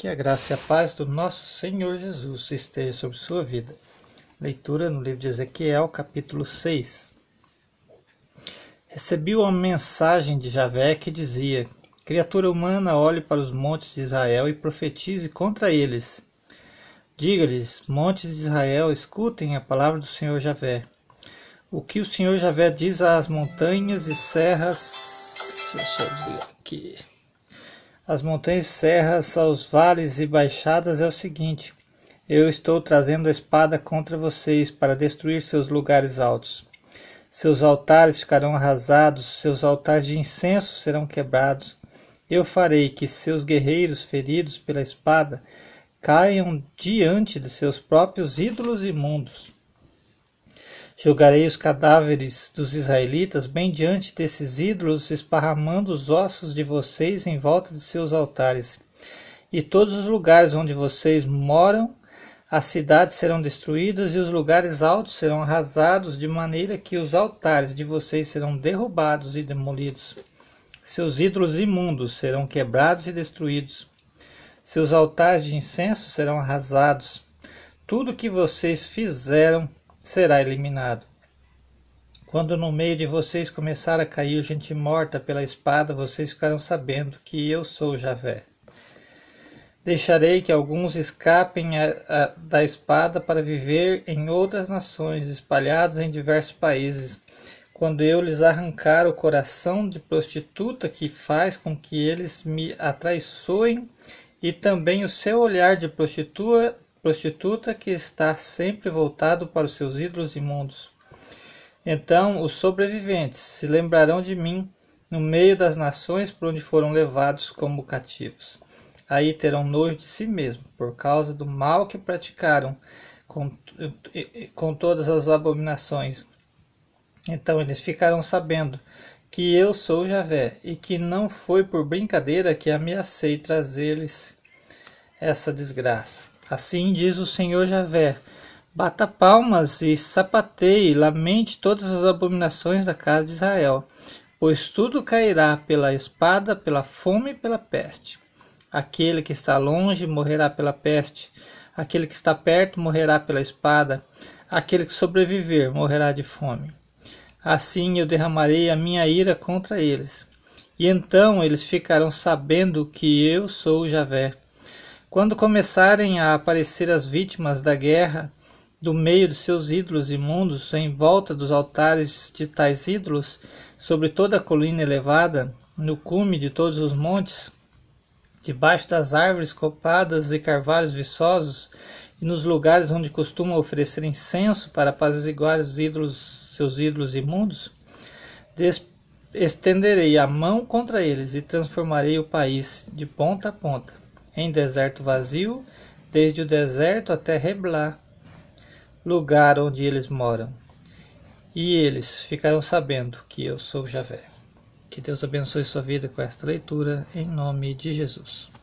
Que a graça e a paz do nosso Senhor Jesus esteja sobre sua vida. Leitura no livro de Ezequiel, capítulo 6. Recebi uma mensagem de Javé que dizia: Criatura humana, olhe para os montes de Israel e profetize contra eles. Diga-lhes, montes de Israel, escutem a palavra do Senhor Javé. O que o Senhor Javé diz às montanhas e serras. Deixa eu ver aqui as montanhas serras, aos vales e baixadas é o seguinte: Eu estou trazendo a espada contra vocês para destruir seus lugares altos. Seus altares ficarão arrasados, seus altares de incenso serão quebrados. Eu farei que seus guerreiros feridos pela espada caiam diante de seus próprios ídolos imundos. Jogarei os cadáveres dos israelitas bem diante desses ídolos, esparramando os ossos de vocês em volta de seus altares. E todos os lugares onde vocês moram, as cidades serão destruídas e os lugares altos serão arrasados, de maneira que os altares de vocês serão derrubados e demolidos. Seus ídolos imundos serão quebrados e destruídos. Seus altares de incenso serão arrasados. Tudo que vocês fizeram será eliminado. Quando no meio de vocês começar a cair gente morta pela espada, vocês ficarão sabendo que eu sou Javé. Deixarei que alguns escapem a, a, da espada para viver em outras nações, espalhados em diversos países. Quando eu lhes arrancar o coração de prostituta que faz com que eles me atraiçoem, e também o seu olhar de prostituta prostituta que está sempre voltado para os seus ídolos imundos. Então os sobreviventes se lembrarão de mim no meio das nações por onde foram levados como cativos. Aí terão nojo de si mesmo, por causa do mal que praticaram com, com todas as abominações. Então eles ficarão sabendo que eu sou Javé e que não foi por brincadeira que ameacei trazer-lhes essa desgraça. Assim diz o Senhor Javé: Bata palmas e sapateie, lamente todas as abominações da casa de Israel, pois tudo cairá pela espada, pela fome e pela peste. Aquele que está longe morrerá pela peste, aquele que está perto morrerá pela espada, aquele que sobreviver morrerá de fome. Assim eu derramarei a minha ira contra eles, e então eles ficarão sabendo que eu sou Javé quando começarem a aparecer as vítimas da guerra do meio de seus ídolos imundos, em volta dos altares de tais ídolos, sobre toda a colina elevada, no cume de todos os montes, debaixo das árvores copadas e carvalhos viçosos, e nos lugares onde costumam oferecer incenso para apaziguar os ídolos, seus ídolos imundos, estenderei a mão contra eles e transformarei o país de ponta a ponta em deserto vazio, desde o deserto até Reblá, lugar onde eles moram. E eles ficarão sabendo que eu sou Javé. Que Deus abençoe sua vida com esta leitura, em nome de Jesus.